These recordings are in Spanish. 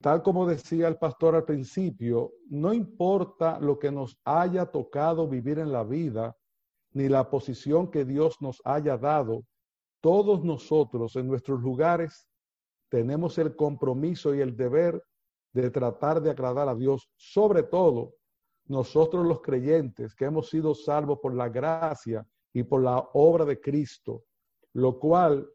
tal como decía el pastor al principio, no importa lo que nos haya tocado vivir en la vida, ni la posición que Dios nos haya dado, todos nosotros en nuestros lugares tenemos el compromiso y el deber de tratar de agradar a Dios, sobre todo nosotros los creyentes que hemos sido salvos por la gracia y por la obra de Cristo, lo cual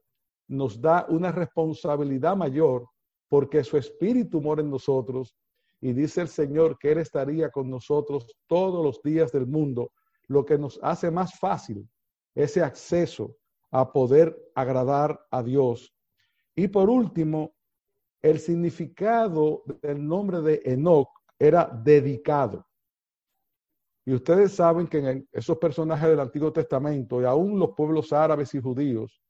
nos da una responsabilidad mayor porque su espíritu mora en nosotros y dice el Señor que Él estaría con nosotros todos los días del mundo, lo que nos hace más fácil ese acceso a poder agradar a Dios. Y por último, el significado del nombre de Enoch era dedicado. Y ustedes saben que en esos personajes del Antiguo Testamento y aún los pueblos árabes y judíos,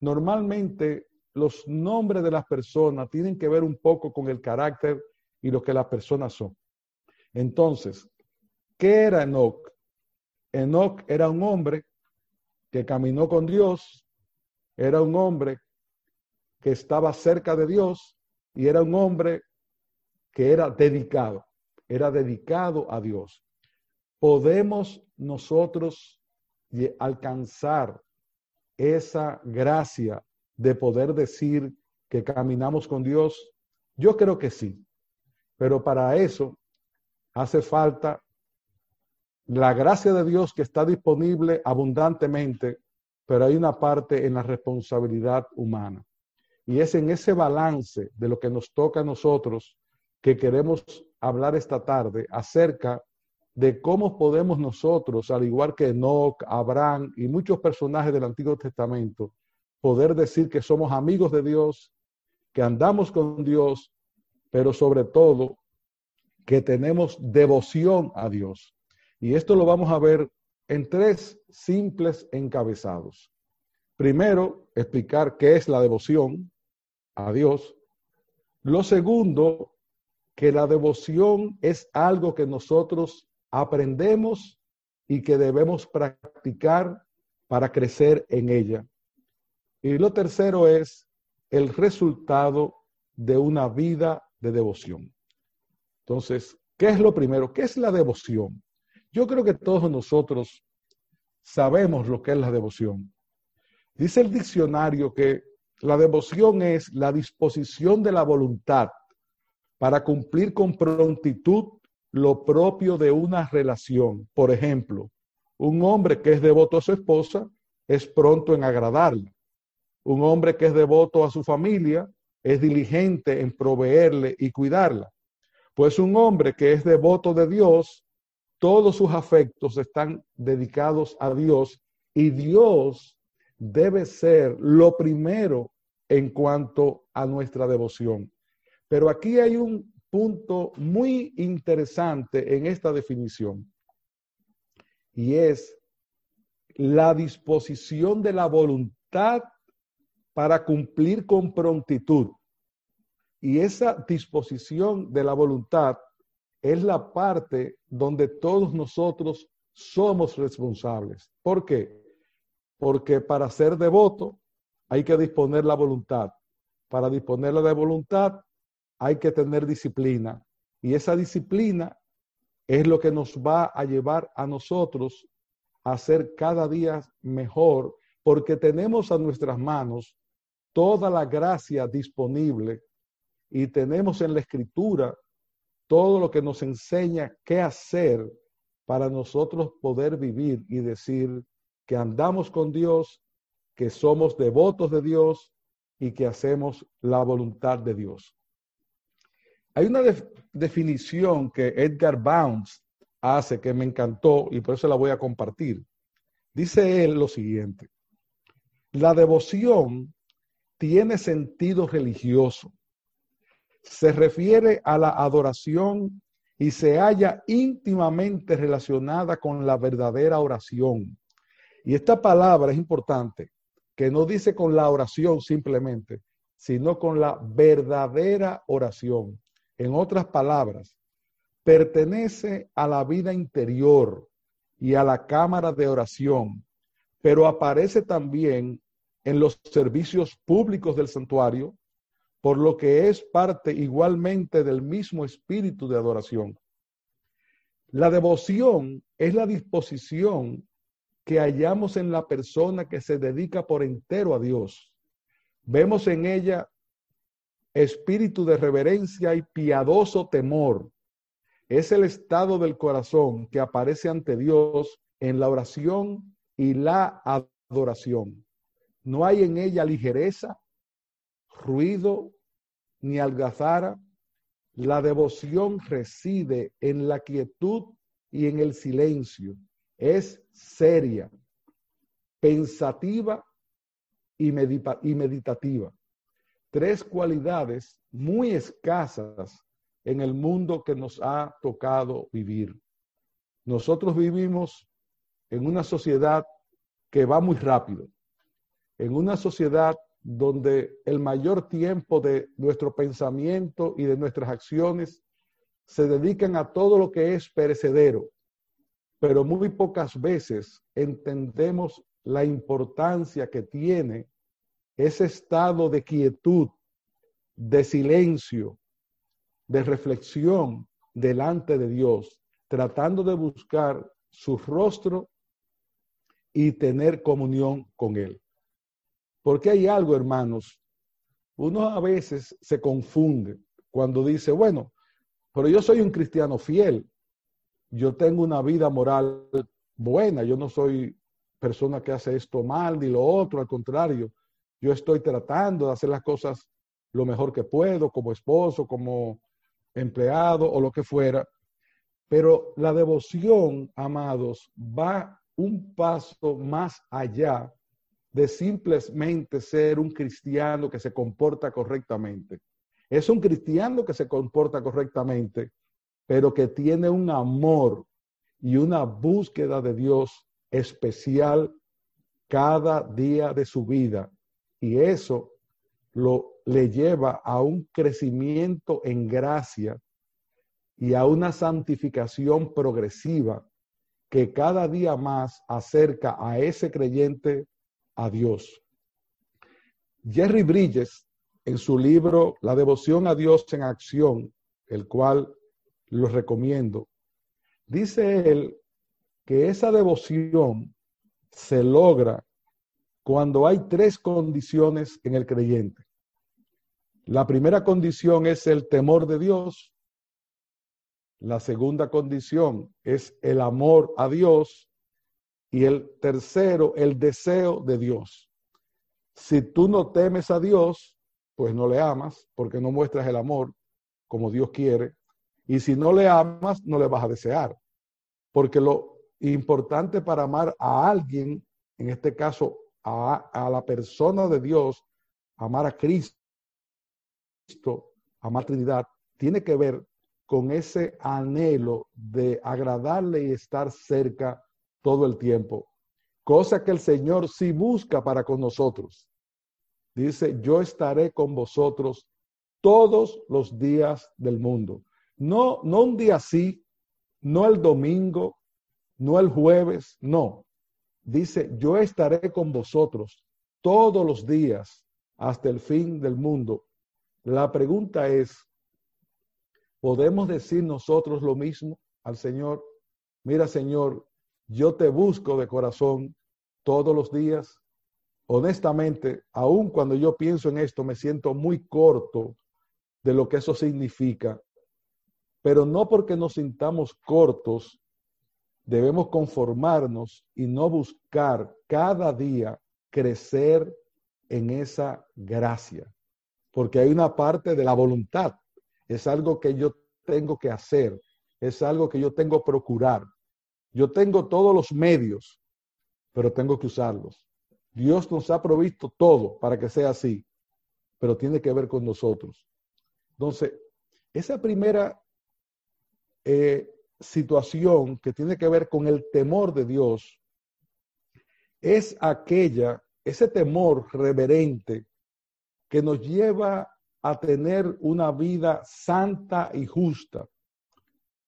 normalmente los nombres de las personas tienen que ver un poco con el carácter y lo que las personas son. Entonces, ¿qué era Enoch? Enoch era un hombre que caminó con Dios, era un hombre que estaba cerca de Dios y era un hombre que era dedicado, era dedicado a Dios. Podemos nosotros alcanzar esa gracia de poder decir que caminamos con Dios? Yo creo que sí, pero para eso hace falta la gracia de Dios que está disponible abundantemente, pero hay una parte en la responsabilidad humana. Y es en ese balance de lo que nos toca a nosotros que queremos hablar esta tarde acerca de cómo podemos nosotros, al igual que Enoch, Abraham y muchos personajes del Antiguo Testamento, poder decir que somos amigos de Dios, que andamos con Dios, pero sobre todo que tenemos devoción a Dios. Y esto lo vamos a ver en tres simples encabezados. Primero, explicar qué es la devoción a Dios. Lo segundo, que la devoción es algo que nosotros aprendemos y que debemos practicar para crecer en ella. Y lo tercero es el resultado de una vida de devoción. Entonces, ¿qué es lo primero? ¿Qué es la devoción? Yo creo que todos nosotros sabemos lo que es la devoción. Dice el diccionario que la devoción es la disposición de la voluntad para cumplir con prontitud lo propio de una relación. Por ejemplo, un hombre que es devoto a su esposa es pronto en agradarla. Un hombre que es devoto a su familia es diligente en proveerle y cuidarla. Pues un hombre que es devoto de Dios, todos sus afectos están dedicados a Dios y Dios debe ser lo primero en cuanto a nuestra devoción. Pero aquí hay un punto muy interesante en esta definición y es la disposición de la voluntad para cumplir con prontitud. Y esa disposición de la voluntad es la parte donde todos nosotros somos responsables. ¿Por qué? Porque para ser devoto hay que disponer la voluntad. Para disponerla de voluntad hay que tener disciplina. Y esa disciplina es lo que nos va a llevar a nosotros a ser cada día mejor, porque tenemos a nuestras manos toda la gracia disponible y tenemos en la escritura todo lo que nos enseña qué hacer para nosotros poder vivir y decir que andamos con Dios, que somos devotos de Dios y que hacemos la voluntad de Dios. Hay una definición que Edgar Bounds hace que me encantó y por eso la voy a compartir. Dice él lo siguiente, la devoción tiene sentido religioso. Se refiere a la adoración y se halla íntimamente relacionada con la verdadera oración. Y esta palabra es importante, que no dice con la oración simplemente, sino con la verdadera oración. En otras palabras, pertenece a la vida interior y a la cámara de oración, pero aparece también en los servicios públicos del santuario, por lo que es parte igualmente del mismo espíritu de adoración. La devoción es la disposición que hallamos en la persona que se dedica por entero a Dios. Vemos en ella espíritu de reverencia y piadoso temor. Es el estado del corazón que aparece ante Dios en la oración y la adoración. No hay en ella ligereza, ruido ni algazara. La devoción reside en la quietud y en el silencio. Es seria, pensativa y, meditativa. Tres cualidades muy escasas en el mundo que nos ha tocado vivir. Nosotros vivimos en una sociedad que va muy rápido, en una sociedad donde el mayor tiempo de nuestro pensamiento y de nuestras acciones se dedican a todo lo que es perecedero, pero muy pocas veces entendemos la importancia que tiene ese estado de quietud, de silencio, de reflexión delante de Dios, tratando de buscar su rostro y tener comunión con Él. Porque hay algo, hermanos, uno a veces se confunde cuando dice, bueno, pero yo soy un cristiano fiel, yo tengo una vida moral buena, yo no soy persona que hace esto mal ni lo otro, al contrario, yo estoy tratando de hacer las cosas lo mejor que puedo, como esposo, como empleado o lo que fuera. Pero la devoción, amados, va un paso más allá de simplemente ser un cristiano que se comporta correctamente. Es un cristiano que se comporta correctamente, pero que tiene un amor y una búsqueda de Dios especial cada día de su vida. Y eso lo le lleva a un crecimiento en gracia y a una santificación progresiva que cada día más acerca a ese creyente a Dios. Jerry Bridges, en su libro La devoción a Dios en acción, el cual lo recomiendo, dice él que esa devoción se logra cuando hay tres condiciones en el creyente. La primera condición es el temor de Dios, la segunda condición es el amor a Dios. Y el tercero, el deseo de Dios. Si tú no temes a Dios, pues no le amas porque no muestras el amor como Dios quiere. Y si no le amas, no le vas a desear. Porque lo importante para amar a alguien, en este caso a, a la persona de Dios, amar a Cristo, amar a Trinidad, tiene que ver con ese anhelo de agradarle y estar cerca todo el tiempo, cosa que el Señor sí busca para con nosotros. Dice, yo estaré con vosotros todos los días del mundo. No, no un día sí, no el domingo, no el jueves, no. Dice, yo estaré con vosotros todos los días hasta el fin del mundo. La pregunta es, ¿Podemos decir nosotros lo mismo al Señor? Mira, Señor, yo te busco de corazón todos los días. Honestamente, aun cuando yo pienso en esto, me siento muy corto de lo que eso significa. Pero no porque nos sintamos cortos, debemos conformarnos y no buscar cada día crecer en esa gracia. Porque hay una parte de la voluntad es algo que yo tengo que hacer, es algo que yo tengo que procurar. Yo tengo todos los medios, pero tengo que usarlos. Dios nos ha provisto todo para que sea así, pero tiene que ver con nosotros. Entonces, esa primera eh, situación que tiene que ver con el temor de Dios es aquella, ese temor reverente que nos lleva a tener una vida santa y justa.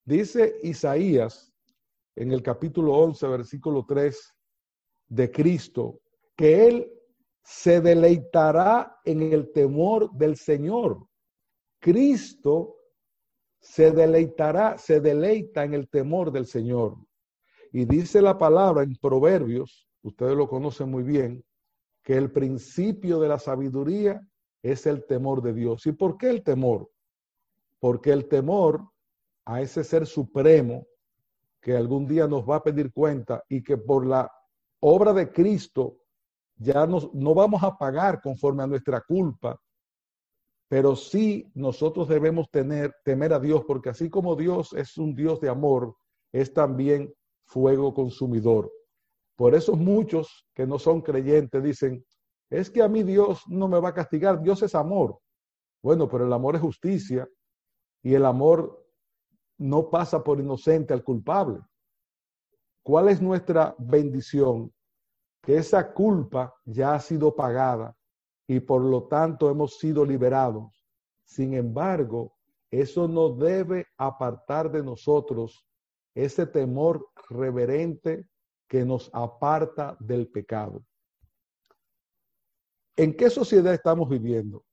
Dice Isaías en el capítulo 11, versículo 3 de Cristo, que Él se deleitará en el temor del Señor. Cristo se deleitará, se deleita en el temor del Señor. Y dice la palabra en Proverbios, ustedes lo conocen muy bien, que el principio de la sabiduría es el temor de Dios. ¿Y por qué el temor? Porque el temor a ese ser supremo que algún día nos va a pedir cuenta y que por la obra de Cristo ya no vamos a pagar conforme a nuestra culpa, pero sí nosotros debemos tener, temer a Dios, porque así como Dios es un Dios de amor, es también fuego consumidor. Por eso muchos que no son creyentes dicen, es que a mí Dios no me va a castigar, Dios es amor. Bueno, pero el amor es justicia y el amor no pasa por inocente al culpable. ¿Cuál es nuestra bendición? Que esa culpa ya ha sido pagada y por lo tanto hemos sido liberados. Sin embargo, eso no debe apartar de nosotros ese temor reverente que nos aparta del pecado. ¿En qué sociedad estamos viviendo?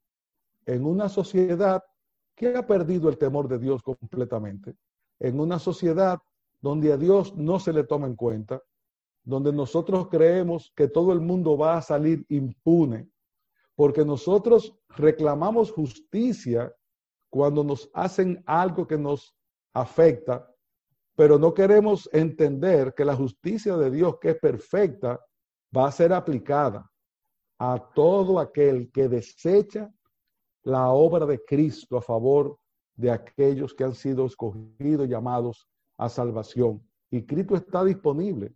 En una sociedad que ha perdido el temor de Dios completamente. En una sociedad donde a Dios no se le toma en cuenta, donde nosotros creemos que todo el mundo va a salir impune, porque nosotros reclamamos justicia cuando nos hacen algo que nos afecta, pero no queremos entender que la justicia de Dios, que es perfecta, va a ser aplicada a todo aquel que desecha la obra de Cristo a favor de aquellos que han sido escogidos, llamados a salvación. Y Cristo está disponible.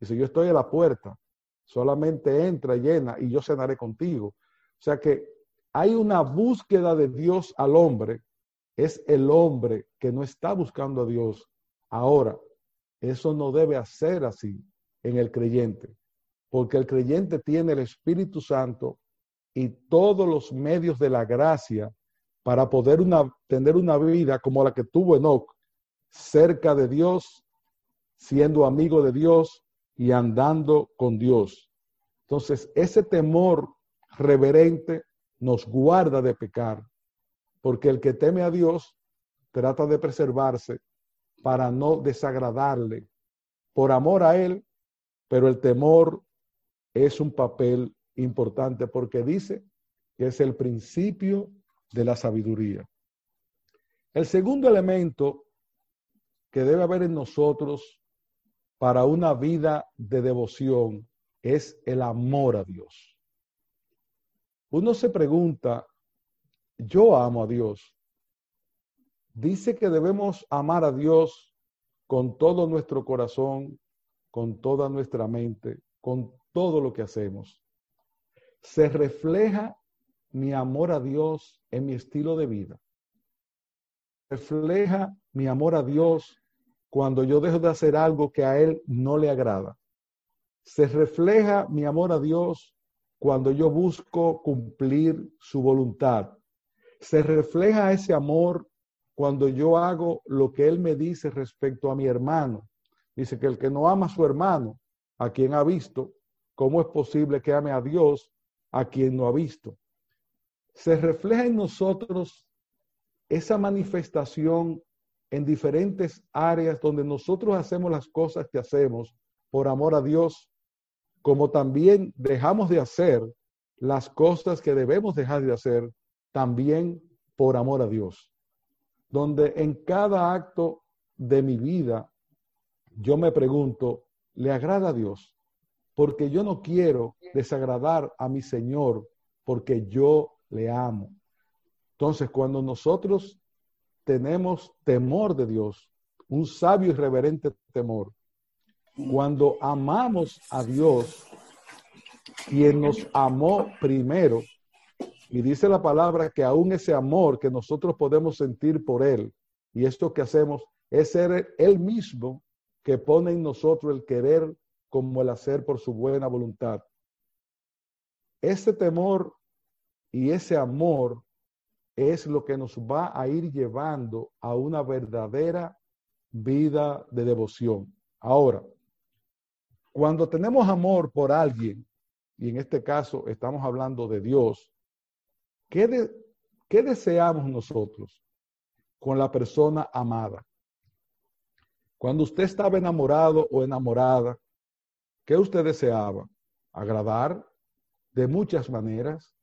Dice, yo estoy a la puerta, solamente entra, llena y yo cenaré contigo. O sea que hay una búsqueda de Dios al hombre. Es el hombre que no está buscando a Dios. Ahora, eso no debe hacer así en el creyente, porque el creyente tiene el Espíritu Santo y todos los medios de la gracia para poder tener una vida como la que tuvo Enoch, cerca de Dios, siendo amigo de Dios y andando con Dios. Entonces, ese temor reverente nos guarda de pecar, porque el que teme a Dios trata de preservarse para no desagradarle por amor a Él, pero el temor es un papel importante porque dice que es el principio de la sabiduría. El segundo elemento que debe haber en nosotros para una vida de devoción es el amor a Dios. Uno se pregunta, yo amo a Dios. Dice que debemos amar a Dios con todo nuestro corazón, con toda nuestra mente, con todo lo que hacemos se refleja mi amor a Dios en mi estilo de vida. Refleja mi amor a Dios cuando yo dejo de hacer algo que a Él no le agrada. Se refleja mi amor a Dios cuando yo busco cumplir su voluntad. Se refleja ese amor cuando yo hago lo que Él me dice respecto a mi hermano. Dice que el que no ama a su hermano, a quien ha visto, ¿cómo es posible que ame a Dios a quien no ha visto. Se refleja en nosotros esa manifestación en diferentes áreas donde nosotros hacemos las cosas que hacemos por amor a Dios, como también dejamos de hacer las cosas que debemos dejar de hacer también por amor a Dios. Donde en cada acto de mi vida yo me pregunto, ¿le agrada a Dios? Porque yo no quiero desagradar a mi Señor, porque yo le amo. Entonces, cuando nosotros tenemos temor de Dios, un sabio y reverente temor, cuando amamos a Dios, quien nos amó primero, y dice la palabra que aún ese amor que nosotros podemos sentir por Él, y esto que hacemos es ser Él mismo que pone en nosotros el querer como el hacer por su buena voluntad. Ese temor y ese amor es lo que nos va a ir llevando a una verdadera vida de devoción. Ahora, cuando tenemos amor por alguien, y en este caso estamos hablando de Dios, ¿qué, ¿qué deseamos nosotros con la persona amada? Cuando usted estaba enamorado o enamorada, ¿qué usted deseaba? Agradar de muchas maneras,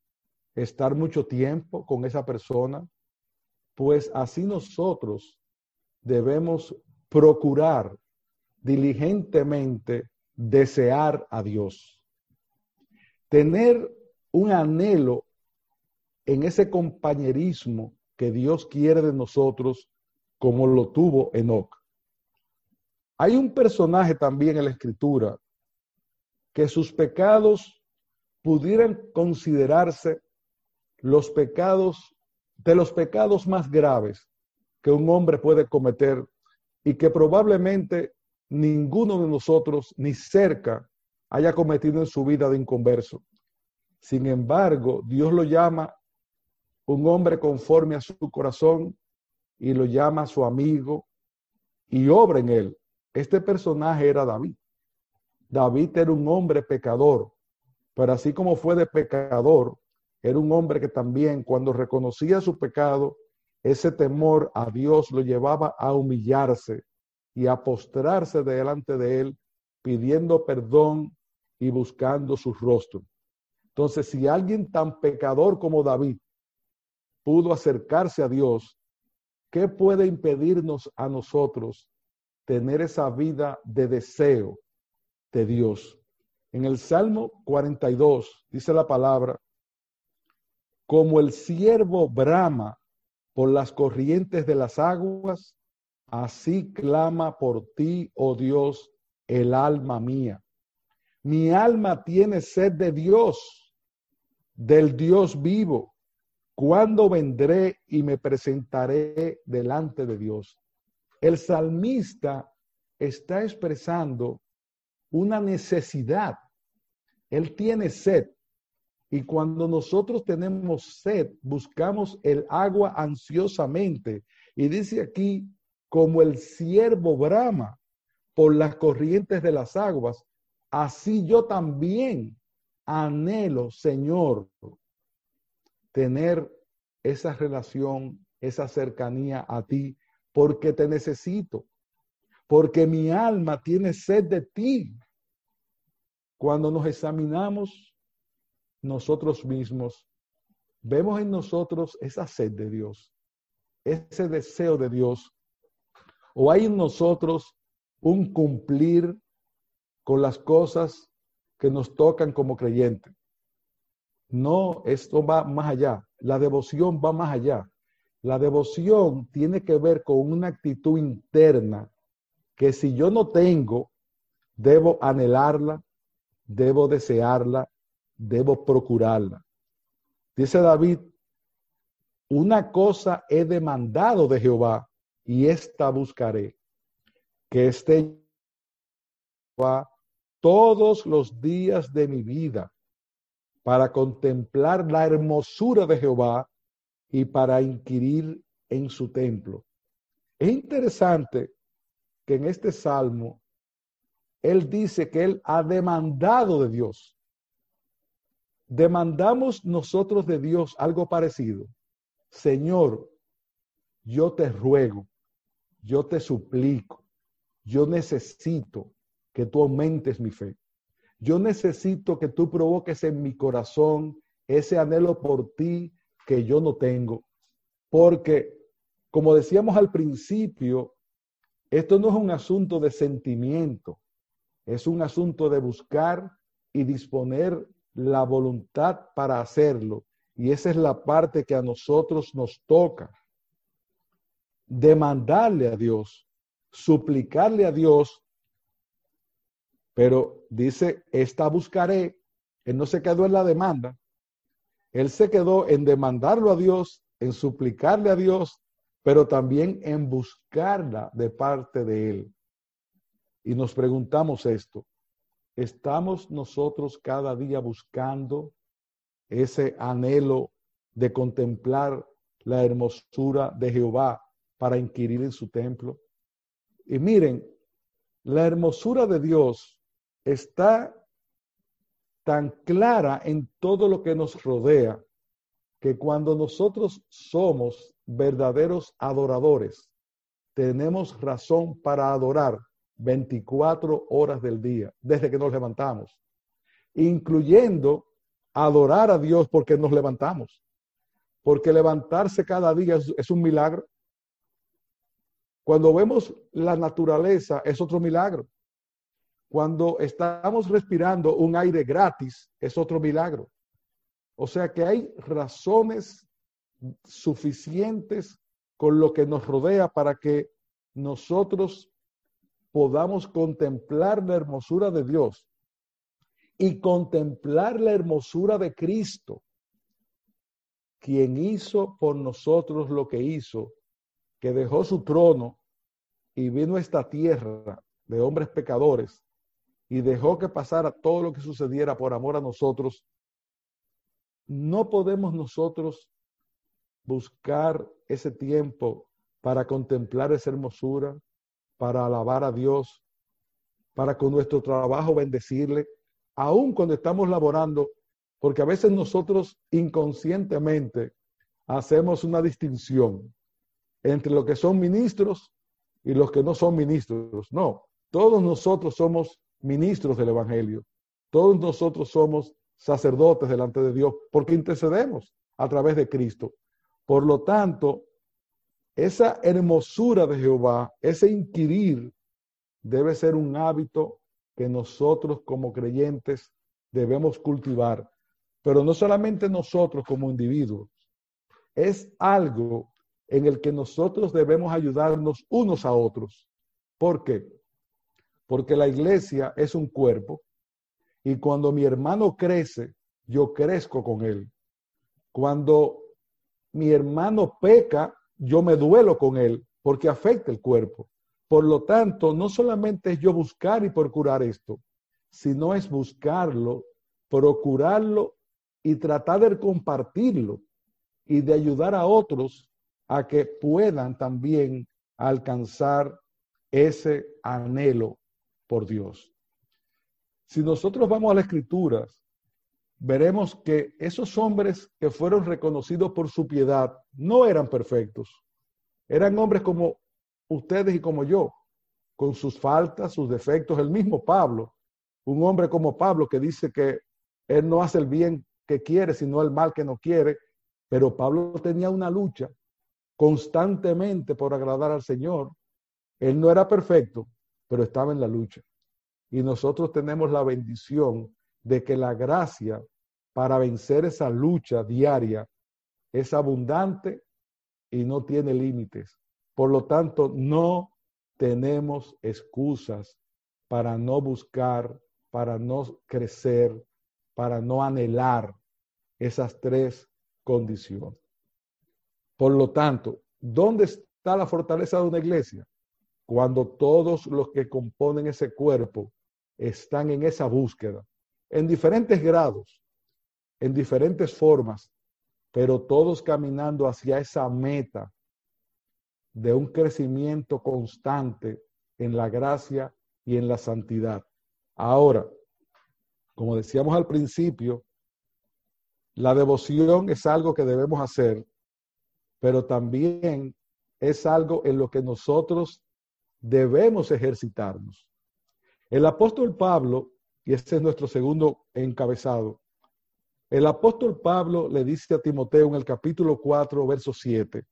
estar mucho tiempo con esa persona, pues así nosotros debemos procurar diligentemente desear a Dios. Tener un anhelo en ese compañerismo que Dios quiere de nosotros como lo tuvo Enoch. Hay un personaje también en la escritura que sus pecados pudieran considerarse los pecados de los pecados más graves que un hombre puede cometer y que probablemente ninguno de nosotros ni cerca haya cometido en su vida de inconverso. Sin embargo, Dios lo llama un hombre conforme a su corazón y lo llama su amigo y obra en él. Este personaje era David. David era un hombre pecador, pero así como fue de pecador, era un hombre que también cuando reconocía su pecado, ese temor a Dios lo llevaba a humillarse y a postrarse delante de él, pidiendo perdón y buscando su rostro. Entonces, si alguien tan pecador como David pudo acercarse a Dios, ¿qué puede impedirnos a nosotros tener esa vida de deseo de Dios? En el Salmo 42 dice la palabra, como el siervo brama por las corrientes de las aguas, así clama por ti, oh Dios, el alma mía. Mi alma tiene sed de Dios, del Dios vivo. ¿Cuándo vendré y me presentaré delante de Dios? El salmista está expresando una necesidad. Él tiene sed. Y cuando nosotros tenemos sed, buscamos el agua ansiosamente. Y dice aquí, como el siervo brama por las corrientes de las aguas, así yo también anhelo, Señor, tener esa relación, esa cercanía a ti, porque te necesito, porque mi alma tiene sed de ti. Cuando nos examinamos nosotros mismos, vemos en nosotros esa sed de Dios, ese deseo de Dios, o hay en nosotros un cumplir con las cosas que nos tocan como creyentes. No, esto va más allá. La devoción va más allá. La devoción tiene que ver con una actitud interna que si yo no tengo, debo anhelarla, debo desearla, debo procurarla. Dice David, una cosa he demandado de Jehová y esta buscaré, que esté todos los días de mi vida para contemplar la hermosura de Jehová y para inquirir en su templo. Es interesante que en este salmo él dice que él ha demandado de Dios. Demandamos nosotros de Dios algo parecido. Señor, yo te ruego, yo te suplico, yo necesito que tú aumentes mi fe. Yo necesito que tú provoques en mi corazón ese anhelo por ti que yo no tengo. Porque, como decíamos al principio, esto no es un asunto de sentimiento, es un asunto de buscar y disponer la voluntad para hacerlo. Y esa es la parte que a nosotros nos toca. Demandarle a Dios, suplicarle a Dios pero dice, esta buscaré. Él no se quedó en la demanda. Él se quedó en demandarlo a Dios, en suplicarle a Dios, pero también en buscarla de parte de Él. Y nos preguntamos esto, ¿estamos nosotros cada día buscando ese anhelo de contemplar la hermosura de Jehová para inquirir en su templo? Y miren, la hermosura de Dios está tan clara en todo lo que nos rodea que cuando nosotros somos verdaderos adoradores, tenemos razón para adorar 24 horas del día, desde que nos levantamos, incluyendo adorar a Dios porque nos levantamos, porque levantarse cada día es, un milagro. Cuando vemos la naturaleza es otro milagro. Cuando estamos respirando un aire gratis es otro milagro. O sea que hay razones suficientes con lo que nos rodea para que nosotros podamos contemplar la hermosura de Dios y contemplar la hermosura de Cristo, quien hizo por nosotros lo que hizo, que dejó su trono y vino a esta tierra de hombres pecadores y dejó que pasara todo lo que sucediera por amor a nosotros, no podemos nosotros buscar ese tiempo para contemplar esa hermosura, para alabar a Dios, para con nuestro trabajo bendecirle, aun cuando estamos laborando, porque a veces nosotros inconscientemente hacemos una distinción entre los que son ministros y los que no son ministros. No, todos nosotros somos ministros del Evangelio. Todos nosotros somos sacerdotes delante de Dios porque intercedemos a través de Cristo. Por lo tanto, esa hermosura de Jehová, ese inquirir, debe ser un hábito que nosotros como creyentes debemos cultivar. Pero no solamente nosotros como individuos, es algo en el que nosotros debemos ayudarnos unos a otros. ¿Por qué? Porque la iglesia es un cuerpo y cuando mi hermano crece, yo crezco con él. Cuando mi hermano peca, yo me duelo con él porque afecta el cuerpo. Por lo tanto, no solamente es yo buscar y procurar esto, sino es buscarlo, procurarlo y tratar de compartirlo y de ayudar a otros a que puedan también alcanzar ese anhelo por Dios. Si nosotros vamos a las escrituras, veremos que esos hombres que fueron reconocidos por su piedad no eran perfectos. Eran hombres como ustedes y como yo, con sus faltas, sus defectos. El mismo Pablo, un hombre como Pablo que dice que él no hace el bien que quiere, sino el mal que no quiere. Pero Pablo tenía una lucha constantemente por agradar al Señor. Él no era perfecto, pero estaba en la lucha. Y nosotros tenemos la bendición de que la gracia para vencer esa lucha diaria es abundante y no tiene límites. Por lo tanto, no tenemos excusas para no buscar, para no crecer, para no anhelar esas tres condiciones. Por lo tanto, ¿dónde está la fortaleza de una iglesia? Cuando todos los que componen ese cuerpo están en esa búsqueda, en diferentes grados, en diferentes formas, pero todos caminando hacia esa meta de un crecimiento constante en la gracia y en la santidad. Ahora, como decíamos al principio, la devoción es algo que debemos hacer, pero también es algo en lo que nosotros debemos ejercitarnos. El apóstol Pablo, y este es nuestro segundo encabezado, el apóstol Pablo le dice a Timoteo en el capítulo 4, verso 7,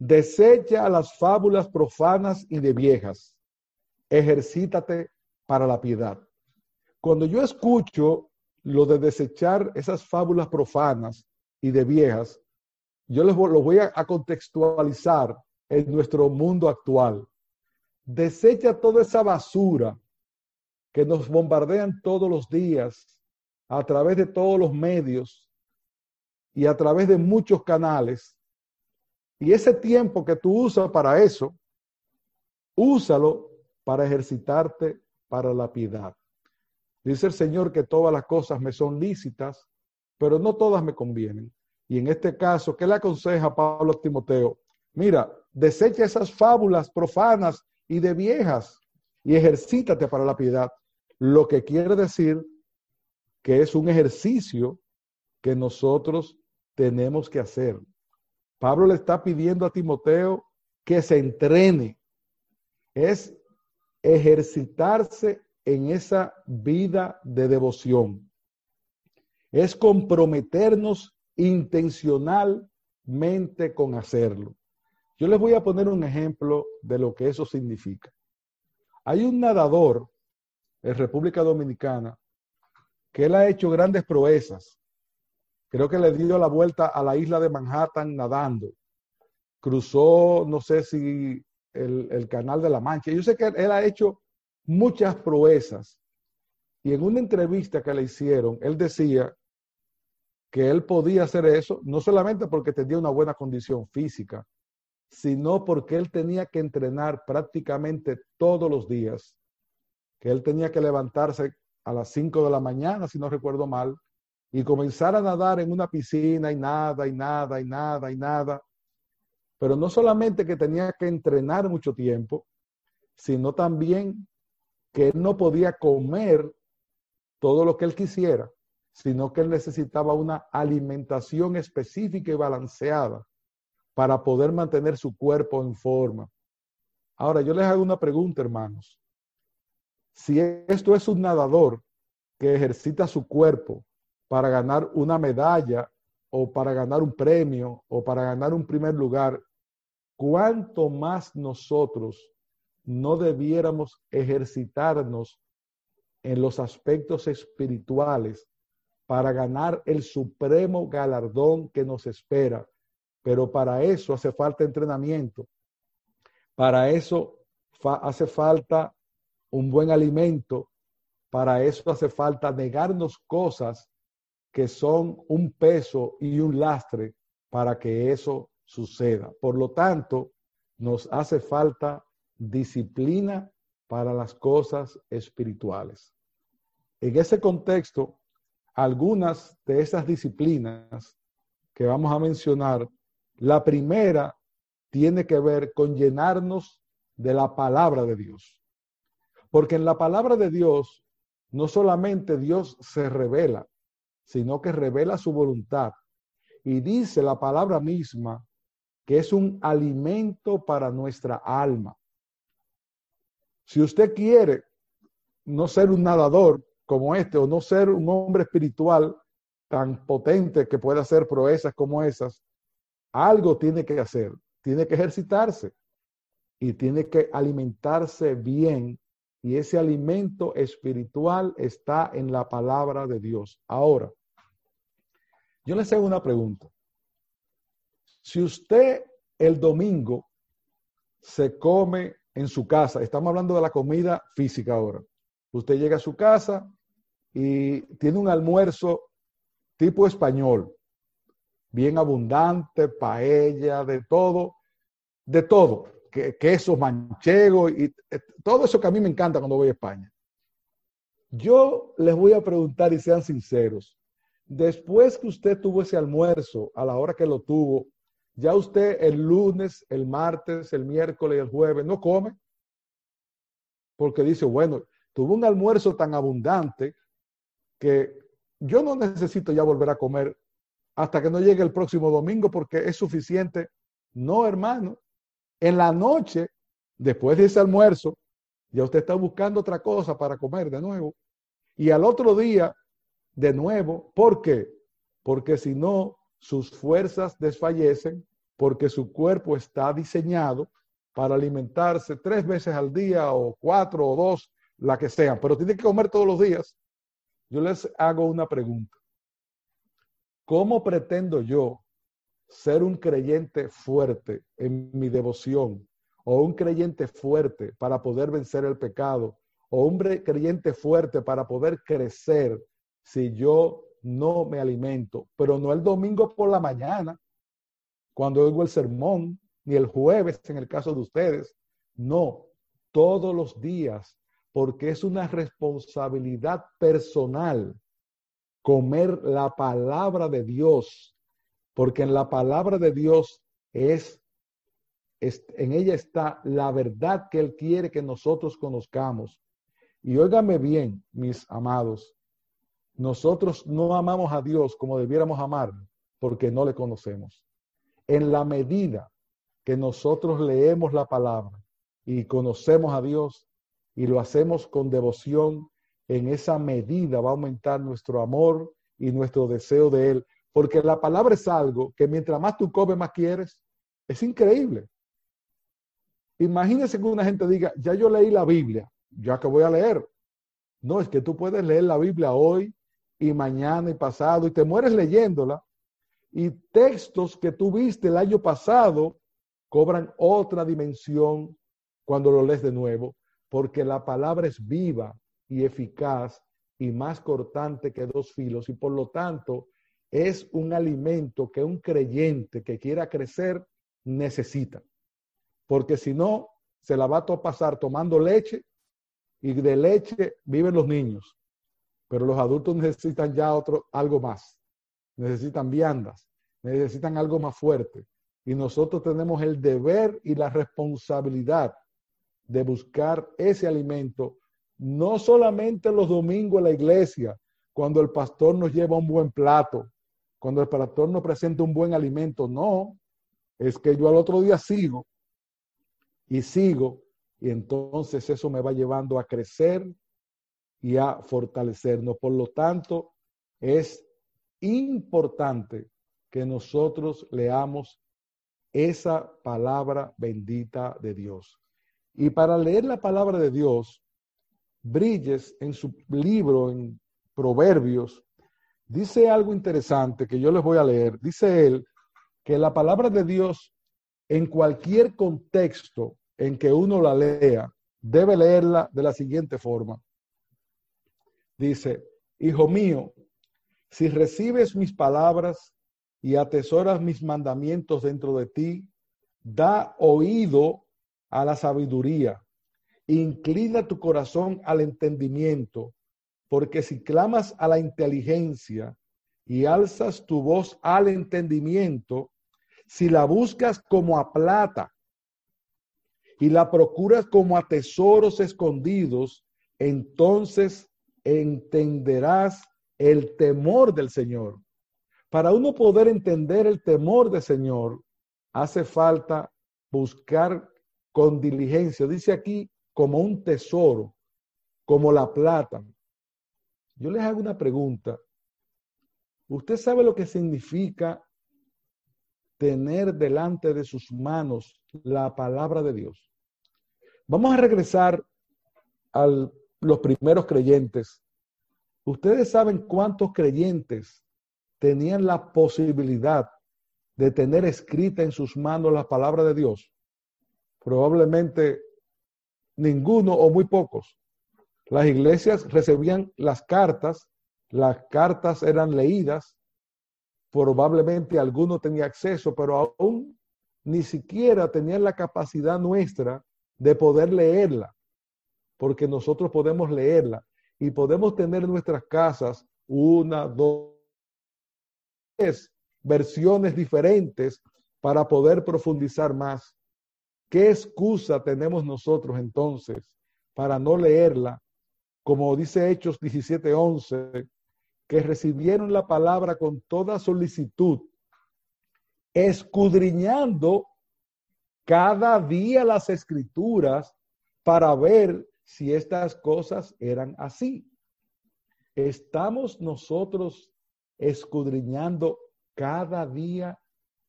desecha las fábulas profanas y de viejas, ejercítate para la piedad. Cuando yo escucho lo de desechar esas fábulas profanas y de viejas, yo les lo voy a, a contextualizar en nuestro mundo actual. Desecha toda esa basura que nos bombardean todos los días a través de todos los medios y a través de muchos canales. Y ese tiempo que tú usas para eso, úsalo para ejercitarte para la piedad. Dice el Señor que todas las cosas me son lícitas, pero no todas me convienen. Y en este caso, ¿qué le aconseja Pablo a Timoteo? Mira, desecha esas fábulas profanas y de viejas y ejercítate para la piedad. Lo que quiere decir que es un ejercicio que nosotros tenemos que hacer. Pablo le está pidiendo a Timoteo que se entrene. Es ejercitarse en esa vida de devoción. Es comprometernos intencionalmente con hacerlo. Yo les voy a poner un ejemplo de lo que eso significa. Hay un nadador en República Dominicana que él ha hecho grandes proezas. Creo que le dio la vuelta a la isla de Manhattan nadando. Cruzó, no sé si el, el canal de la Mancha. Yo sé que él ha hecho muchas proezas. Y en una entrevista que le hicieron, él decía que él podía hacer eso, no solamente porque tenía una buena condición física, sino porque él tenía que entrenar prácticamente todos los días, que él tenía que levantarse a las 5 de la mañana, si no recuerdo mal, y comenzar a nadar en una piscina y nada, y nada, y nada, y nada. Pero no solamente que tenía que entrenar mucho tiempo, sino también que él no podía comer todo lo que él quisiera, sino que él necesitaba una alimentación específica y balanceada para poder mantener su cuerpo en forma. Ahora, yo les hago una pregunta, hermanos. Si esto es un nadador que ejercita su cuerpo para ganar una medalla o para ganar un premio o para ganar un primer lugar, ¿cuánto más nosotros no debiéramos ejercitarnos en los aspectos espirituales para ganar el supremo galardón que nos espera. Pero para eso hace falta entrenamiento. Para eso hace falta un buen alimento. Para eso hace falta negarnos cosas que son un peso y un lastre para que eso suceda. Por lo tanto, nos hace falta disciplina para las cosas espirituales. En ese contexto, algunas de esas disciplinas que vamos a mencionar, la primera tiene que ver con llenarnos de la palabra de Dios. Porque en la palabra de Dios no solamente Dios se revela, sino que revela su voluntad. Y dice la palabra misma que es un alimento para nuestra alma. Si usted quiere no ser un nadador como este o no ser un hombre espiritual tan potente que pueda hacer proezas como esas, algo tiene que hacer, tiene que ejercitarse y tiene que alimentarse bien y ese alimento espiritual está en la palabra de Dios. Ahora, yo les hago una pregunta. Si usted el domingo se come en su casa. Estamos hablando de la comida física ahora. Usted llega a su casa y tiene un almuerzo tipo español, bien abundante, paella, de todo, de todo, queso manchego y eh, todo eso que a mí me encanta cuando voy a España. Yo les voy a preguntar y sean sinceros, después que usted tuvo ese almuerzo, a la hora que lo tuvo, ya usted el lunes, el martes, el miércoles el jueves no come. Porque dice, bueno, tuvo un almuerzo tan abundante que yo no necesito ya volver a comer hasta que no llegue el próximo domingo porque es suficiente. No, hermano. En la noche, después de ese almuerzo, ya usted está buscando otra cosa para comer de nuevo. Y al otro día, de nuevo. ¿Por qué? Porque si no, sus fuerzas desfallecen porque su cuerpo está diseñado para alimentarse tres veces al día o cuatro o dos, la que sean, pero tiene que comer todos los días. Yo les hago una pregunta. ¿Cómo pretendo yo ser un creyente fuerte en mi devoción o un creyente fuerte para poder vencer el pecado o un creyente fuerte para poder crecer si yo no me alimento, pero no el domingo por la mañana, cuando oigo el sermón, ni el jueves en el caso de ustedes, no, todos los días, porque es una responsabilidad personal comer la palabra de Dios, porque en la palabra de Dios es, en ella está la verdad que Él quiere que nosotros conozcamos. Y óigame bien, mis amados, nosotros no amamos a Dios como debiéramos amarlo porque no le conocemos. En la medida que nosotros leemos la palabra y conocemos a Dios y lo hacemos con devoción, en esa medida va a aumentar nuestro amor y nuestro deseo de Él. Porque la palabra es algo que mientras más tú comes, más quieres. Es increíble. Imagínese que una gente diga, ya yo leí la Biblia, ya que voy a leer. No, es que tú puedes leer la Biblia hoy y mañana y pasado y te mueres leyéndola. Y textos que tú viste el año pasado cobran otra dimensión cuando lo lees de nuevo, porque la palabra es viva y eficaz y más cortante que dos filos y por lo tanto es un alimento que un creyente que quiera crecer necesita. Porque si no, se la va a pasar tomando leche y de leche viven los niños. Pero los adultos necesitan ya otro, algo más. Necesitan viandas, necesitan algo más fuerte. Y nosotros tenemos el deber y la responsabilidad de buscar ese alimento, no solamente los domingos en la iglesia, cuando el pastor nos lleva un buen plato, cuando el pastor nos presenta un buen alimento, no, es que yo al otro día sigo y sigo y entonces eso me va llevando a crecer y a fortalecernos. Por lo tanto, es importante que nosotros leamos esa palabra bendita de Dios. Y para leer la palabra de Dios, Brilles en su libro, en Proverbios, dice algo interesante que yo les voy a leer. Dice él que la palabra de Dios, en cualquier contexto en que uno la lea, debe leerla de la siguiente forma. Dice, Hijo mío, si recibes mis palabras y atesoras mis mandamientos dentro de ti, da oído a la sabiduría, inclina tu corazón al entendimiento, porque si clamas a la inteligencia y alzas tu voz al entendimiento, si la buscas como a plata y la procuras como a tesoros escondidos, entonces entenderás el temor del Señor. Para uno poder entender el temor del Señor, hace falta buscar con diligencia. Dice aquí, como un tesoro, como la plata. Yo les hago una pregunta. ¿Usted sabe lo que significa tener delante de sus manos la palabra de Dios? Vamos a regresar a los primeros creyentes. ¿Ustedes saben cuántos creyentes tenían la posibilidad de tener escrita en sus manos la palabra de Dios? Probablemente ninguno o muy pocos. Las iglesias recibían las cartas, las cartas eran leídas, probablemente alguno tenía acceso, pero aún ni siquiera tenían la capacidad nuestra de poder leerla, porque nosotros podemos leerla y podemos tener en nuestras casas una, dos, tres versiones diferentes para poder profundizar más. ¿Qué excusa tenemos nosotros entonces para no leerla? Como dice Hechos 17:11, que recibieron la palabra con toda solicitud, escudriñando cada día las escrituras para ver si estas cosas eran así. Estamos nosotros escudriñando cada día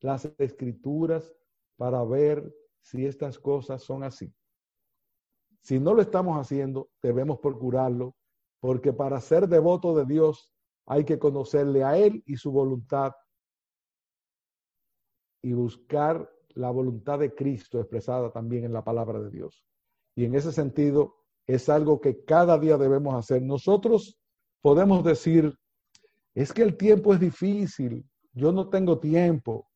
las escrituras para ver si estas cosas son así. Si no lo estamos haciendo, debemos procurarlo, porque para ser devoto de Dios hay que conocerle a Él y su voluntad y buscar la voluntad de Cristo expresada también en la palabra de Dios. Y en ese sentido es algo que cada día debemos hacer. Nosotros podemos decir, es que el tiempo es difícil, yo no tengo tiempo.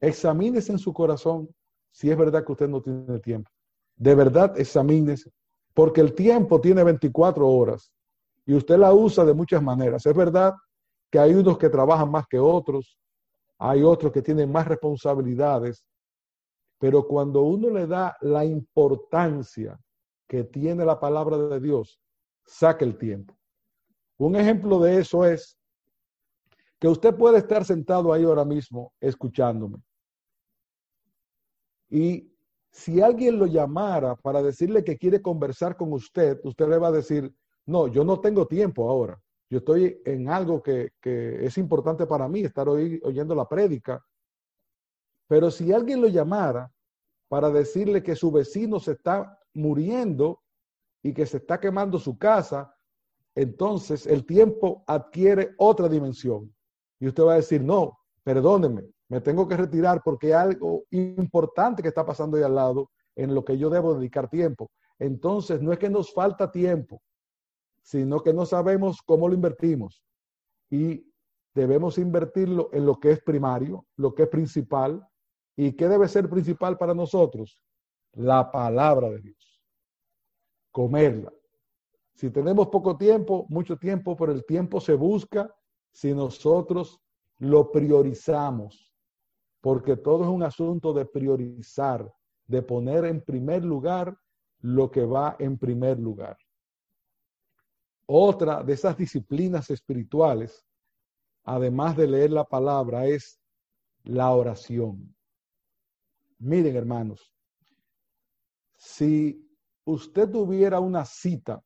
Examínese en su corazón si es verdad que usted no tiene tiempo. De verdad, examínese, porque el tiempo tiene 24 horas y usted la usa de muchas maneras. Es verdad que hay unos que trabajan más que otros, hay otros que tienen más responsabilidades, pero cuando uno le da la importancia que tiene la palabra de Dios, saque el tiempo. Un ejemplo de eso es que usted puede estar sentado ahí ahora mismo escuchándome. Y si alguien lo llamara para decirle que quiere conversar con usted, usted le va a decir, no, yo no tengo tiempo ahora. Yo estoy en algo que, es importante para mí, estar hoy oyendo la prédica. Pero si alguien lo llamara para decirle que su vecino se está muriendo y que se está quemando su casa, entonces el tiempo adquiere otra dimensión. Y usted va a decir, no, perdóneme, me tengo que retirar porque algo importante que está pasando ahí al lado en lo que yo debo dedicar tiempo. Entonces, no es que nos falta tiempo, sino que no sabemos cómo lo invertimos. Y debemos invertirlo en lo que es primario, lo que es principal. ¿Y qué debe ser principal para nosotros? La palabra de Dios. Comerla. Si tenemos poco tiempo, mucho tiempo, pero el tiempo se busca si nosotros lo priorizamos, porque todo es un asunto de priorizar, de poner en primer lugar lo que va en primer lugar. Otra de esas disciplinas espirituales, además de leer la palabra, es la oración. Miren, hermanos, si usted tuviera una cita,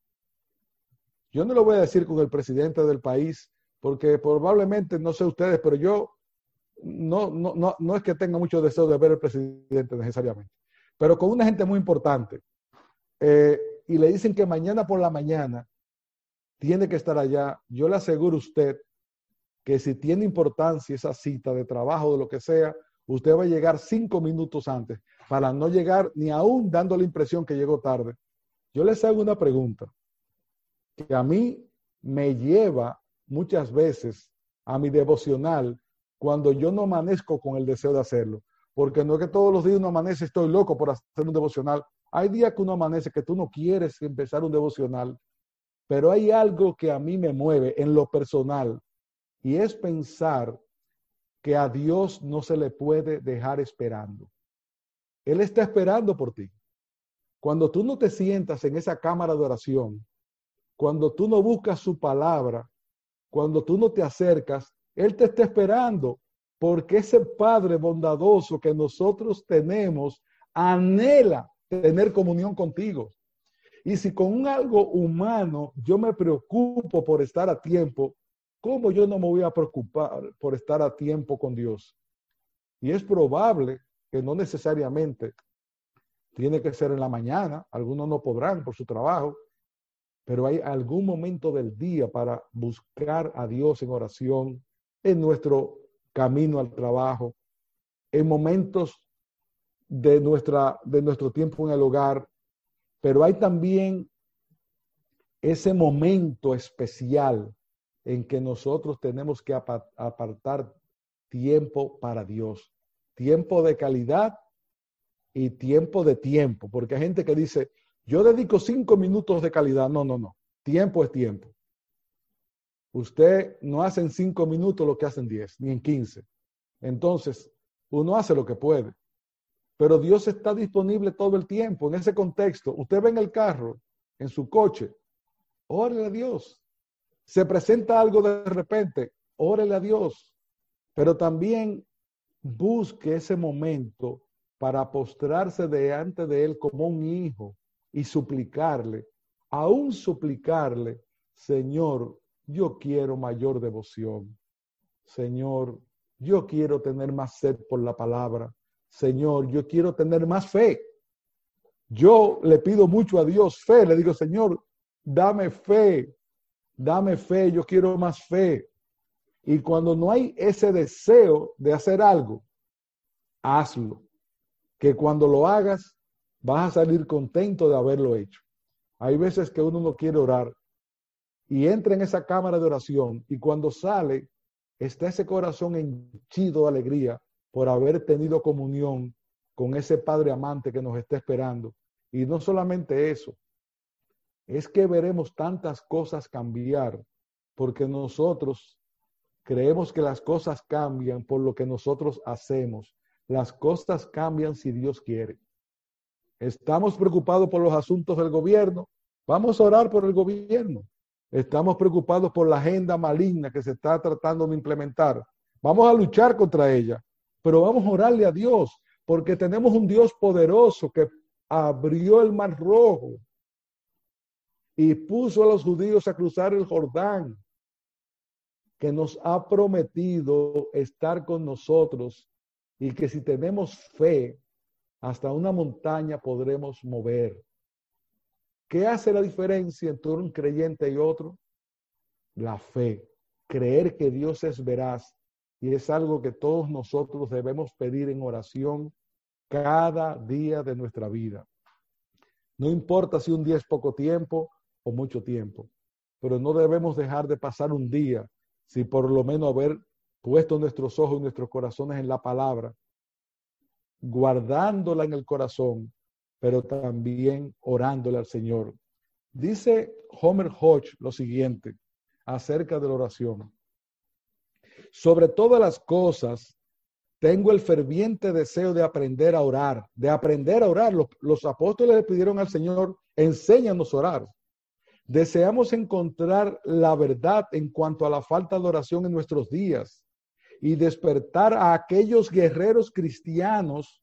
yo no lo voy a decir con el presidente del país, porque probablemente, no sé ustedes, pero yo no, no, no, no es que tenga mucho deseo de ver al presidente necesariamente, pero con una gente muy importante, eh, y le dicen que mañana por la mañana tiene que estar allá, yo le aseguro a usted que si tiene importancia esa cita de trabajo, de lo que sea, usted va a llegar cinco minutos antes para no llegar ni aún dando la impresión que llegó tarde. Yo les hago una pregunta que a mí me lleva muchas veces a mi devocional cuando yo no amanezco con el deseo de hacerlo. Porque no es que todos los días uno amanece, estoy loco por hacer un devocional. Hay días que uno amanece que tú no quieres empezar un devocional, pero hay algo que a mí me mueve en lo personal y es pensar que a Dios no se le puede dejar esperando. Él está esperando por ti. Cuando tú no te sientas en esa cámara de oración, cuando tú no buscas su palabra, cuando tú no te acercas, Él te está esperando, porque ese Padre bondadoso que nosotros tenemos anhela tener comunión contigo. Y si con algo humano yo me preocupo por estar a tiempo, ¿cómo yo no me voy a preocupar por estar a tiempo con Dios? Y es probable que no necesariamente tiene que ser en la mañana, algunos no podrán por su trabajo, pero hay algún momento del día para buscar a Dios en oración, en nuestro camino al trabajo, en momentos de, nuestra, de nuestro tiempo en el hogar, pero hay también ese momento especial en que nosotros tenemos que apartar tiempo para Dios, tiempo de calidad y tiempo de tiempo, porque hay gente que dice, yo dedico cinco minutos de calidad. No, no, no. Tiempo es tiempo. Usted no hace en cinco minutos lo que hace en diez, ni en quince. Entonces, uno hace lo que puede. Pero Dios está disponible todo el tiempo. En ese contexto, usted ve en el carro, en su coche, órele a Dios. Se presenta algo de repente, órele a Dios. Pero también busque ese momento para postrarse delante de Él como un hijo, y suplicarle, aún suplicarle, Señor, yo quiero mayor devoción. Señor, yo quiero tener más sed por la palabra. Señor, yo quiero tener más fe. Yo le pido mucho a Dios fe. Le digo, Señor, dame fe. Dame fe. Yo quiero más fe. Y cuando no hay ese deseo de hacer algo, hazlo. Que cuando lo hagas, vas a salir contento de haberlo hecho. Hay veces que uno no quiere orar y entra en esa cámara de oración y cuando sale está ese corazón henchido de alegría por haber tenido comunión con ese Padre amante que nos está esperando. Y no solamente eso, es que veremos tantas cosas cambiar porque nosotros creemos que las cosas cambian por lo que nosotros hacemos. Las cosas cambian si Dios quiere. Estamos preocupados por los asuntos del gobierno. Vamos a orar por el gobierno. Estamos preocupados por la agenda maligna que se está tratando de implementar. Vamos a luchar contra ella, pero vamos a orarle a Dios, porque tenemos un Dios poderoso que abrió el mar rojo y puso a los judíos a cruzar el Jordán, que nos ha prometido estar con nosotros y que si tenemos fe, hasta una montaña podremos mover. ¿Qué hace la diferencia entre un creyente y otro? La fe, creer que Dios es veraz y es algo que todos nosotros debemos pedir en oración cada día de nuestra vida. No importa si un día es poco tiempo o mucho tiempo, pero no debemos dejar de pasar un día si por lo menos haber puesto nuestros ojos y nuestros corazones en la palabra, guardándola en el corazón pero también orándole al Señor. Dice Homer Hodge lo siguiente acerca de la oración. Sobre todas las cosas, tengo el ferviente deseo de aprender a orar, de aprender a orar. Los, los, apóstoles le pidieron al Señor, enséñanos a orar. Deseamos encontrar la verdad en cuanto a la falta de oración en nuestros días y despertar a aquellos guerreros cristianos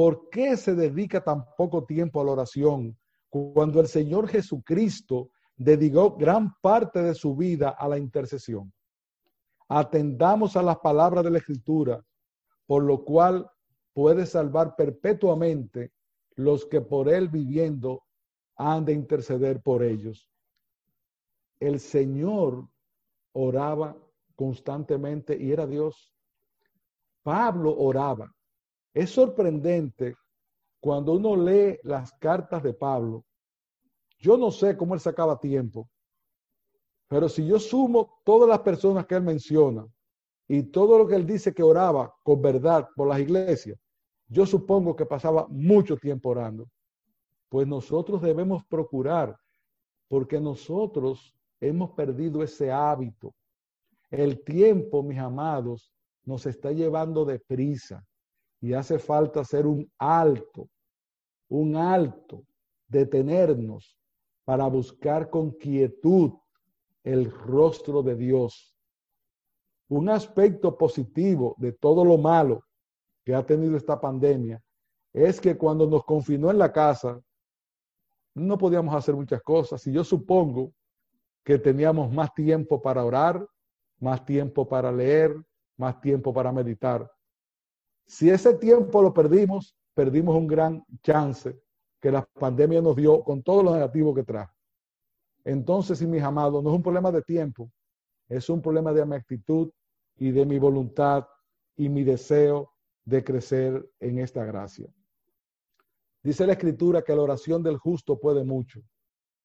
¿Por qué se dedica tan poco tiempo a la oración cuando el Señor Jesucristo dedicó gran parte de su vida a la intercesión? Atendamos a las palabras de la Escritura, por lo cual puede salvar perpetuamente los que por él viviendo han de interceder por ellos. El Señor oraba constantemente y era Dios. Pablo oraba. Es sorprendente cuando uno lee las cartas de Pablo. Yo no sé cómo él sacaba tiempo, pero si yo sumo todas las personas que él menciona y todo lo que él dice que oraba con verdad por las iglesias, yo supongo que pasaba mucho tiempo orando. Pues nosotros debemos procurar, porque nosotros hemos perdido ese hábito. El tiempo, mis amados, nos está llevando deprisa. Y hace falta hacer un alto, un alto, detenernos para buscar con quietud el rostro de Dios. Un aspecto positivo de todo lo malo que ha tenido esta pandemia es que cuando nos confinó en la casa, no podíamos hacer muchas cosas. Y yo supongo que teníamos más tiempo para orar, más tiempo para leer, más tiempo para meditar. Si ese tiempo lo perdimos, perdimos un gran chance que la pandemia nos dio con todo lo negativo que trajo. Entonces, mis amados, no es un problema de tiempo, es un problema de mi actitud y de mi voluntad y mi deseo de crecer en esta gracia. Dice la escritura que la oración del justo puede mucho.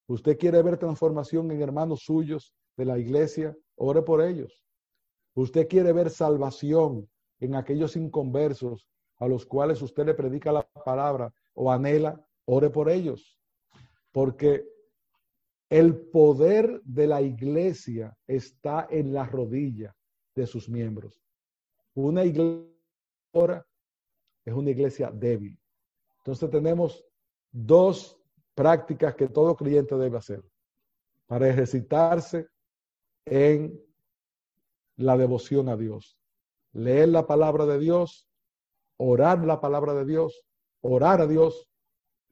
Usted quiere ver transformación en hermanos suyos de la iglesia, ore por ellos. Usted quiere ver salvación en aquellos inconversos a los cuales usted le predica la palabra o anhela, ore por ellos. Porque el poder de la iglesia está en la rodilla de sus miembros. Una iglesia es una iglesia débil. Entonces tenemos dos prácticas que todo creyente debe hacer para ejercitarse en la devoción a Dios leer la palabra de Dios, orar la palabra de Dios, orar a Dios.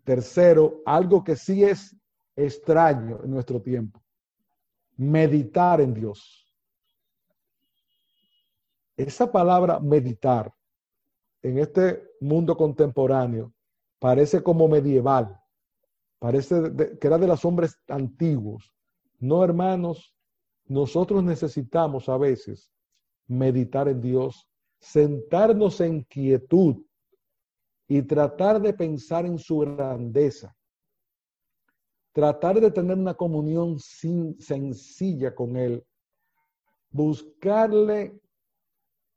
Tercero, algo que sí es extraño en nuestro tiempo, meditar en Dios. Esa palabra meditar en este mundo contemporáneo parece como medieval, parece que era de los hombres antiguos. No, hermanos, nosotros necesitamos a veces meditar en Dios, sentarnos en quietud y tratar de pensar en su grandeza. Tratar de tener una comunión sin, sencilla con Él. Buscarle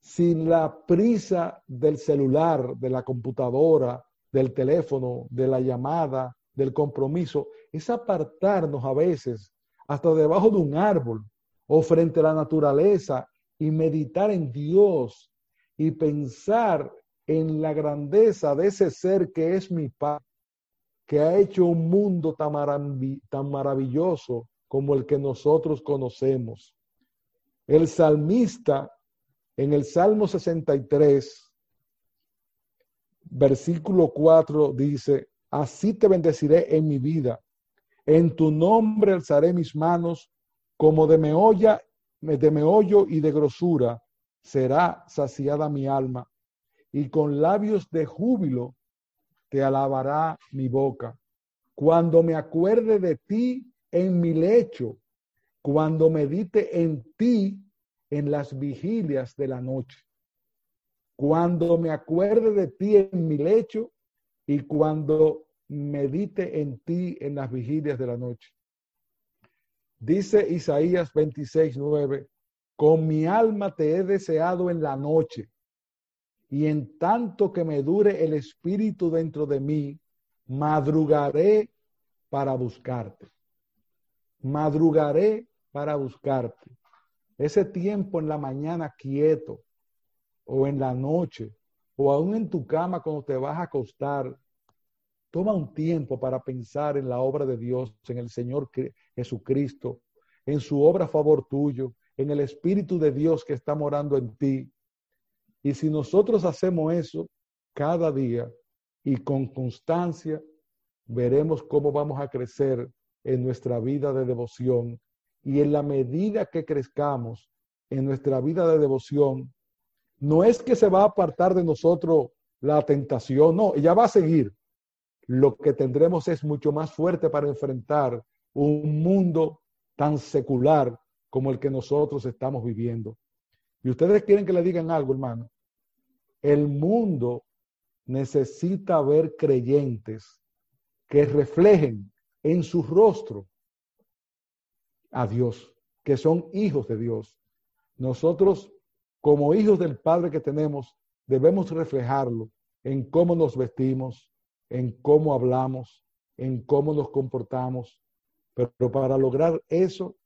sin la prisa del celular, de la computadora, del teléfono, de la llamada, del compromiso. Es apartarnos a veces hasta debajo de un árbol o frente a la naturaleza y meditar en Dios y pensar en la grandeza de ese ser que es mi Padre, que ha hecho un mundo tan, tan maravilloso como el que nosotros conocemos. El salmista en el Salmo 63, versículo 4 dice, así te bendeciré en mi vida, en tu nombre alzaré mis manos como de meolla, de meollo y de grosura será saciada mi alma, y con labios de júbilo te alabará mi boca. Cuando me acuerde de ti en mi lecho, cuando medite en ti en las vigilias de la noche. Cuando me acuerde de ti en mi lecho y cuando medite en ti en las vigilias de la noche. Dice Isaías 26, 9, con mi alma te he deseado en la noche, y en tanto que me dure el espíritu dentro de mí, madrugaré para buscarte. Madrugaré para buscarte. Ese tiempo en la mañana quieto, o en la noche, o aún en tu cama cuando te vas a acostar, toma un tiempo para pensar en la obra de Dios, en el Señor Jesucristo, en su obra a favor tuyo, en el Espíritu de Dios que está morando en ti. Y si nosotros hacemos eso cada día y con constancia, veremos cómo vamos a crecer en nuestra vida de devoción. Y en la medida que crezcamos en nuestra vida de devoción, no es que se va a apartar de nosotros la tentación, no, ella va a seguir. Lo que tendremos es mucho más fuerte para enfrentar un mundo tan secular como el que nosotros estamos viviendo. Y ustedes quieren que le digan algo, hermano. El mundo necesita ver creyentes que reflejen en su rostro a Dios, que son hijos de Dios. Nosotros, como hijos del Padre que tenemos, debemos reflejarlo en cómo nos vestimos, en cómo hablamos, en cómo nos comportamos. Pero para lograr eso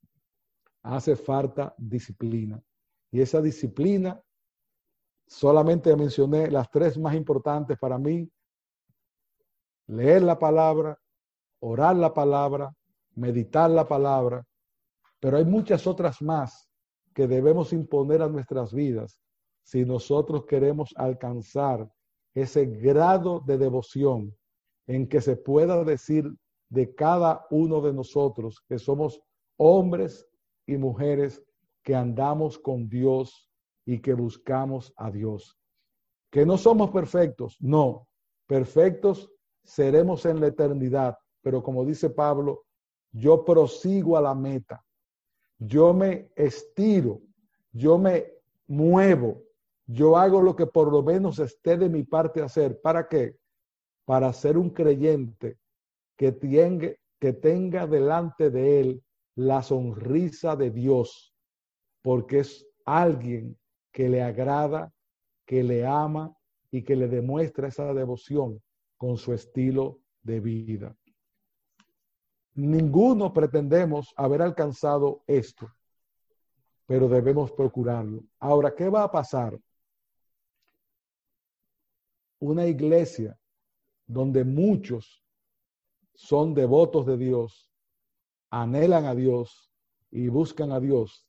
hace falta disciplina. Y esa disciplina, solamente mencioné las tres más importantes para mí. Leer la palabra, orar la palabra, meditar la palabra, pero hay muchas otras más que debemos imponer a nuestras vidas si nosotros queremos alcanzar ese grado de devoción en que se pueda decir de cada uno de nosotros que somos hombres y mujeres que andamos con Dios y que buscamos a Dios. Que no somos perfectos, no, perfectos seremos en la eternidad, pero como dice Pablo, yo prosigo a la meta, yo me estiro, yo me muevo, yo hago lo que por lo menos esté de mi parte hacer. ¿Para qué? Para ser un creyente que tenga, que tenga delante de él la sonrisa de Dios, porque es alguien que le agrada, que le ama y que le demuestra esa devoción con su estilo de vida. Ninguno pretendemos haber alcanzado esto, pero debemos procurarlo. Ahora, ¿qué va a pasar? Una iglesia donde muchos son devotos de Dios, anhelan a Dios y buscan a Dios,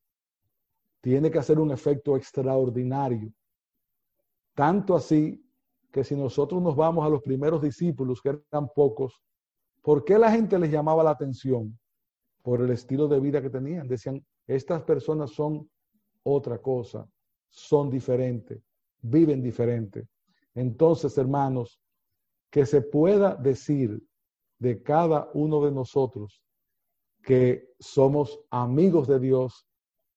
tiene que hacer un efecto extraordinario. Tanto así que si nosotros nos vamos a los primeros discípulos, que eran pocos, ¿por qué la gente les llamaba la atención? Por el estilo de vida que tenían. Decían, estas personas son otra cosa, son diferentes, viven diferente. Entonces, hermanos, que se pueda decir de cada uno de nosotros que somos amigos de Dios,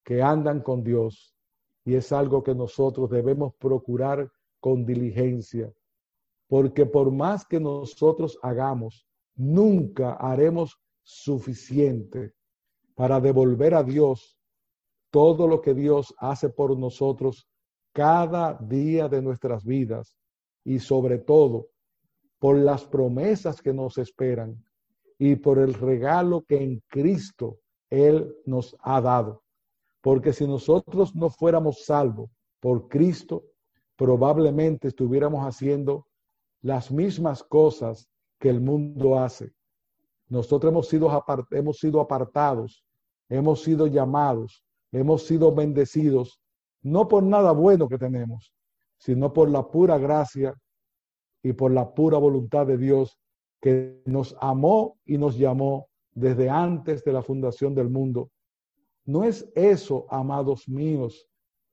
que andan con Dios, y es algo que nosotros debemos procurar con diligencia, porque por más que nosotros hagamos, nunca haremos suficiente para devolver a Dios todo lo que Dios hace por nosotros cada día de nuestras vidas y sobre todo por las promesas que nos esperan y por el regalo que en Cristo Él nos ha dado. Porque si nosotros no fuéramos salvos por Cristo, probablemente estuviéramos haciendo las mismas cosas que el mundo hace. Nosotros hemos sido, hemos sido apartados, hemos sido llamados, hemos sido bendecidos, no por nada bueno que tenemos, sino por la pura gracia y por la pura voluntad de Dios que nos amó y nos llamó desde antes de la fundación del mundo. ¿No es eso, amados míos,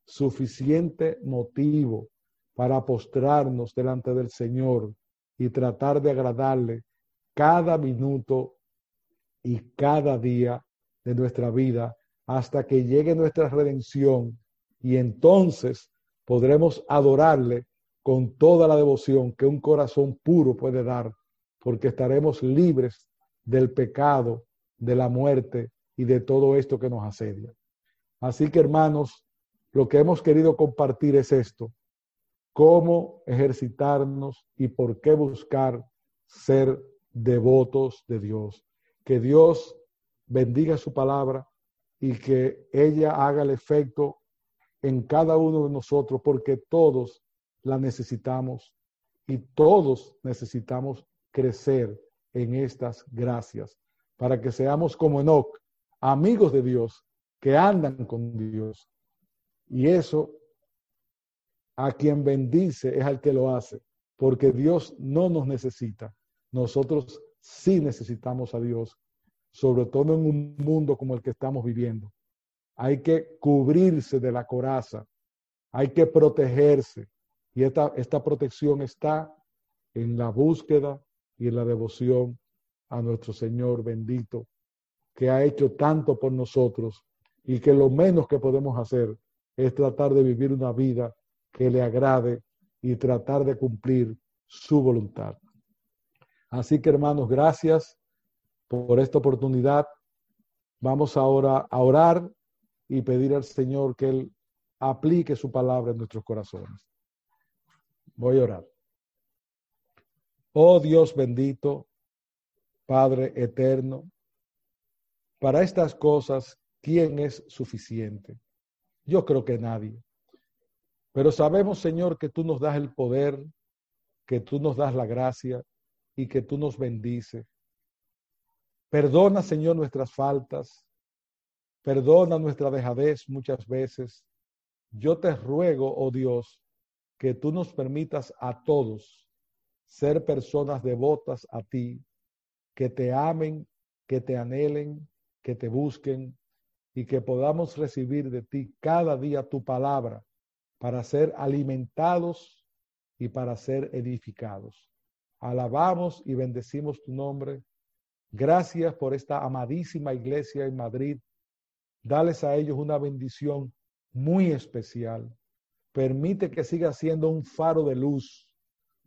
suficiente motivo para postrarnos delante del Señor y tratar de agradarle cada minuto y cada día de nuestra vida hasta que llegue nuestra redención y entonces podremos adorarle con toda la devoción que un corazón puro puede dar, porque estaremos libres del pecado, de la muerte y de todo esto que nos asedia. Así que hermanos, lo que hemos querido compartir es esto, cómo ejercitarnos y por qué buscar ser devotos de Dios. Que Dios bendiga su palabra y que ella haga el efecto en cada uno de nosotros, porque todos la necesitamos y todos necesitamos crecer en estas gracias para que seamos como Enoch, amigos de Dios, que andan con Dios. Y eso a quien bendice es al que lo hace, porque Dios no nos necesita. Nosotros sí necesitamos a Dios, sobre todo en un mundo como el que estamos viviendo. Hay que cubrirse de la coraza, hay que protegerse. Y esta, esta protección está en la búsqueda y en la devoción a nuestro Señor bendito, que ha hecho tanto por nosotros y que lo menos que podemos hacer es tratar de vivir una vida que le agrade y tratar de cumplir su voluntad. Así que hermanos, gracias por esta oportunidad. Vamos ahora a orar y pedir al Señor que Él aplique su palabra en nuestros corazones. Voy a orar. Oh Dios bendito, Padre eterno, para estas cosas, ¿quién es suficiente? Yo creo que nadie. Pero sabemos, Señor, que tú nos das el poder, que tú nos das la gracia y que tú nos bendices. Perdona, Señor, nuestras faltas. Perdona nuestra dejadez muchas veces. Yo te ruego, oh Dios, que tú nos permitas a todos ser personas devotas a ti, que te amen, que te anhelen, que te busquen y que podamos recibir de ti cada día tu palabra para ser alimentados y para ser edificados. Alabamos y bendecimos tu nombre. Gracias por esta amadísima iglesia en Madrid. Dales a ellos una bendición muy especial. Permite que siga siendo un faro de luz,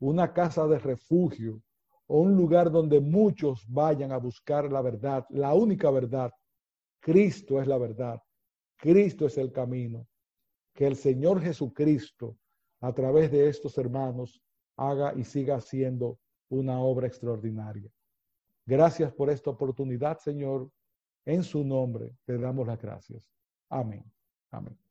una casa de refugio o un lugar donde muchos vayan a buscar la verdad, la única verdad. Cristo es la verdad. Cristo es el camino que el Señor Jesucristo, a través de estos hermanos, haga y siga haciendo una obra extraordinaria. Gracias por esta oportunidad, Señor. En su nombre te damos las gracias. Amén. Amén.